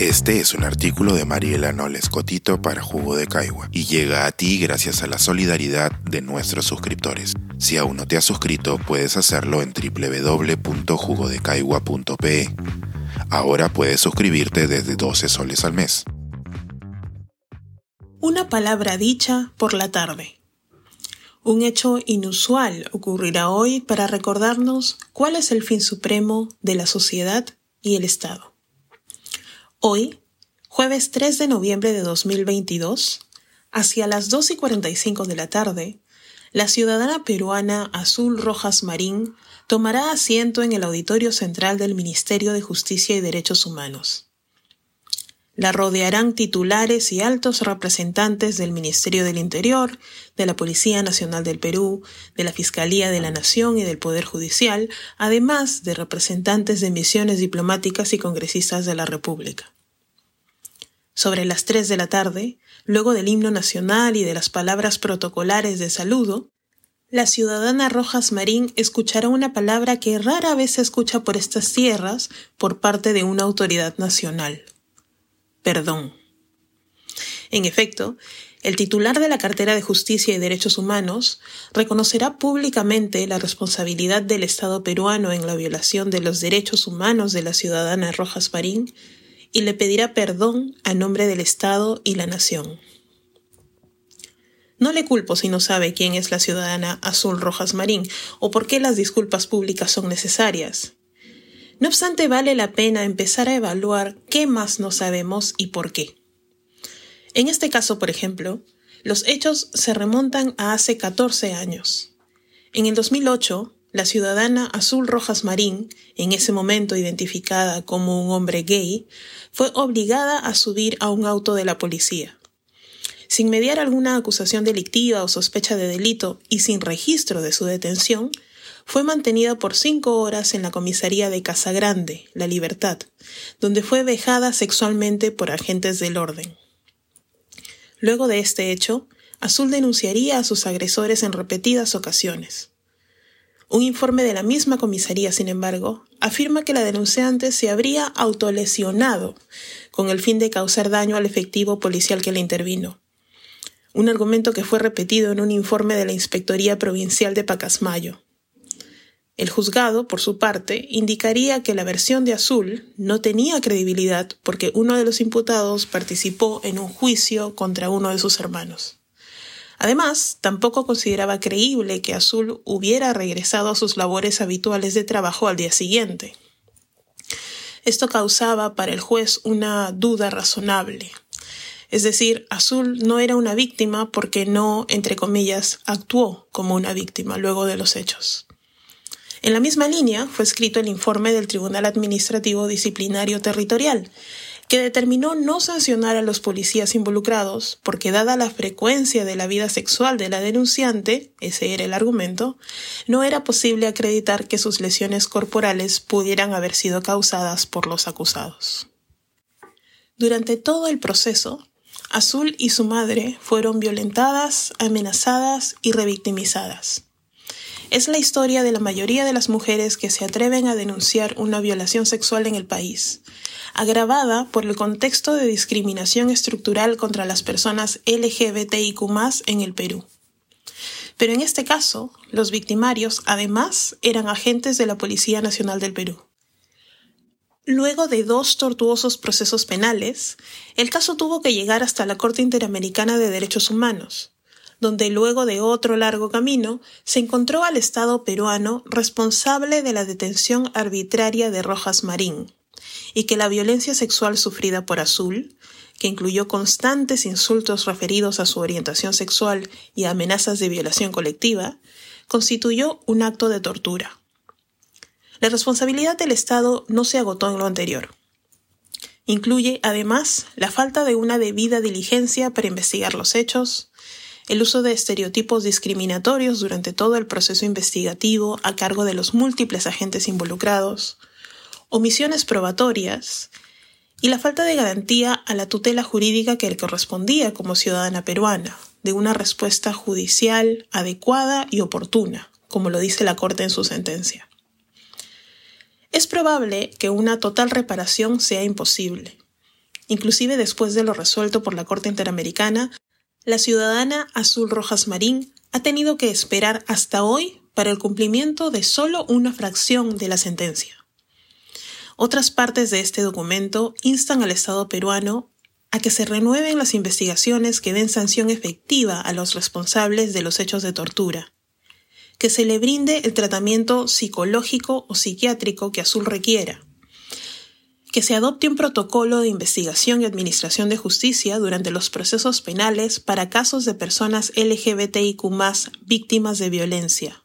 Este es un artículo de Mariela Noles Cotito para Jugo de Caigua y llega a ti gracias a la solidaridad de nuestros suscriptores. Si aún no te has suscrito, puedes hacerlo en www.jugodecaigua.pe. Ahora puedes suscribirte desde 12 soles al mes. Una palabra dicha por la tarde. Un hecho inusual ocurrirá hoy para recordarnos cuál es el fin supremo de la sociedad y el Estado. Hoy, jueves 3 de noviembre de 2022, hacia las 2 y 45 de la tarde, la ciudadana peruana Azul Rojas Marín tomará asiento en el auditorio central del Ministerio de Justicia y Derechos Humanos. La rodearán titulares y altos representantes del Ministerio del Interior, de la Policía Nacional del Perú, de la Fiscalía de la Nación y del Poder Judicial, además de representantes de misiones diplomáticas y congresistas de la República. Sobre las tres de la tarde, luego del himno nacional y de las palabras protocolares de saludo, la ciudadana Rojas Marín escuchará una palabra que rara vez se escucha por estas tierras por parte de una autoridad nacional perdón. En efecto, el titular de la cartera de Justicia y Derechos Humanos reconocerá públicamente la responsabilidad del Estado peruano en la violación de los derechos humanos de la ciudadana Rojas Marín y le pedirá perdón a nombre del Estado y la nación. No le culpo si no sabe quién es la ciudadana Azul Rojas Marín o por qué las disculpas públicas son necesarias. No obstante, vale la pena empezar a evaluar qué más no sabemos y por qué. En este caso, por ejemplo, los hechos se remontan a hace 14 años. En el 2008, la ciudadana Azul Rojas Marín, en ese momento identificada como un hombre gay, fue obligada a subir a un auto de la policía. Sin mediar alguna acusación delictiva o sospecha de delito y sin registro de su detención, fue mantenida por cinco horas en la comisaría de Casa Grande, La Libertad, donde fue vejada sexualmente por agentes del orden. Luego de este hecho, Azul denunciaría a sus agresores en repetidas ocasiones. Un informe de la misma comisaría, sin embargo, afirma que la denunciante se habría autolesionado con el fin de causar daño al efectivo policial que le intervino. Un argumento que fue repetido en un informe de la Inspectoría Provincial de Pacasmayo. El juzgado, por su parte, indicaría que la versión de Azul no tenía credibilidad porque uno de los imputados participó en un juicio contra uno de sus hermanos. Además, tampoco consideraba creíble que Azul hubiera regresado a sus labores habituales de trabajo al día siguiente. Esto causaba para el juez una duda razonable. Es decir, Azul no era una víctima porque no, entre comillas, actuó como una víctima luego de los hechos. En la misma línea fue escrito el informe del Tribunal Administrativo Disciplinario Territorial, que determinó no sancionar a los policías involucrados porque dada la frecuencia de la vida sexual de la denunciante, ese era el argumento, no era posible acreditar que sus lesiones corporales pudieran haber sido causadas por los acusados. Durante todo el proceso, Azul y su madre fueron violentadas, amenazadas y revictimizadas. Es la historia de la mayoría de las mujeres que se atreven a denunciar una violación sexual en el país, agravada por el contexto de discriminación estructural contra las personas LGBTIQ en el Perú. Pero en este caso, los victimarios, además, eran agentes de la Policía Nacional del Perú. Luego de dos tortuosos procesos penales, el caso tuvo que llegar hasta la Corte Interamericana de Derechos Humanos, donde luego de otro largo camino se encontró al Estado peruano responsable de la detención arbitraria de Rojas Marín, y que la violencia sexual sufrida por Azul, que incluyó constantes insultos referidos a su orientación sexual y amenazas de violación colectiva, constituyó un acto de tortura. La responsabilidad del Estado no se agotó en lo anterior. Incluye, además, la falta de una debida diligencia para investigar los hechos, el uso de estereotipos discriminatorios durante todo el proceso investigativo a cargo de los múltiples agentes involucrados, omisiones probatorias y la falta de garantía a la tutela jurídica que le correspondía como ciudadana peruana, de una respuesta judicial adecuada y oportuna, como lo dice la Corte en su sentencia. Es probable que una total reparación sea imposible, Inclusive después de lo resuelto por la Corte Interamericana, la ciudadana Azul Rojas Marín ha tenido que esperar hasta hoy para el cumplimiento de solo una fracción de la sentencia. Otras partes de este documento instan al Estado peruano a que se renueven las investigaciones que den sanción efectiva a los responsables de los hechos de tortura, que se le brinde el tratamiento psicológico o psiquiátrico que Azul requiera, que se adopte un protocolo de investigación y administración de justicia durante los procesos penales para casos de personas LGBTIQ víctimas de violencia,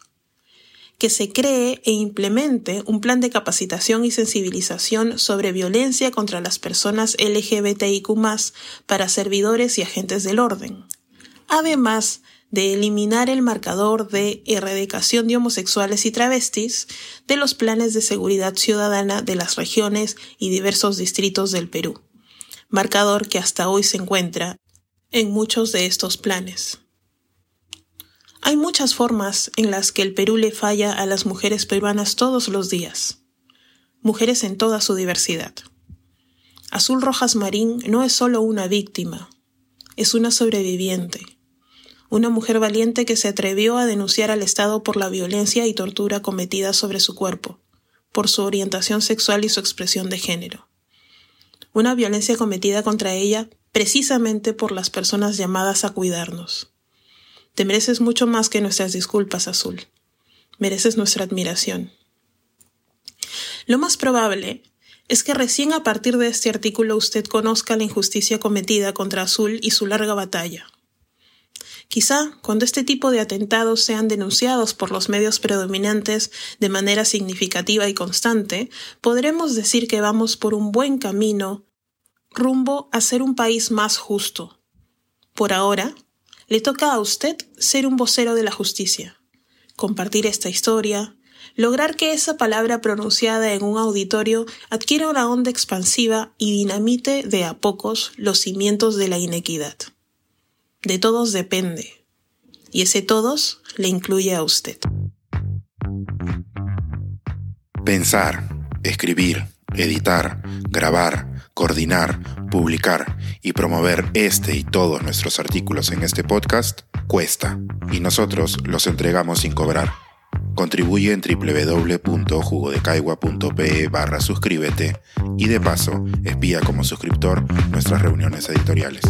que se cree e implemente un plan de capacitación y sensibilización sobre violencia contra las personas LGBTIQ para servidores y agentes del orden. Además de eliminar el marcador de erradicación de homosexuales y travestis de los planes de seguridad ciudadana de las regiones y diversos distritos del Perú, marcador que hasta hoy se encuentra en muchos de estos planes. Hay muchas formas en las que el Perú le falla a las mujeres peruanas todos los días. Mujeres en toda su diversidad. Azul Rojas Marín no es solo una víctima, es una sobreviviente. Una mujer valiente que se atrevió a denunciar al Estado por la violencia y tortura cometida sobre su cuerpo, por su orientación sexual y su expresión de género. Una violencia cometida contra ella precisamente por las personas llamadas a cuidarnos te mereces mucho más que nuestras disculpas, Azul. Mereces nuestra admiración. Lo más probable es que recién a partir de este artículo usted conozca la injusticia cometida contra Azul y su larga batalla. Quizá cuando este tipo de atentados sean denunciados por los medios predominantes de manera significativa y constante, podremos decir que vamos por un buen camino rumbo a ser un país más justo. Por ahora, le toca a usted ser un vocero de la justicia, compartir esta historia, lograr que esa palabra pronunciada en un auditorio adquiera una onda expansiva y dinamite de a pocos los cimientos de la inequidad. De todos depende, y ese todos le incluye a usted. Pensar, escribir, editar, grabar, coordinar, publicar y promover este y todos nuestros artículos en este podcast cuesta y nosotros los entregamos sin cobrar. Contribuye en www.jugodecaigua.pe barra suscríbete y de paso espía como suscriptor nuestras reuniones editoriales.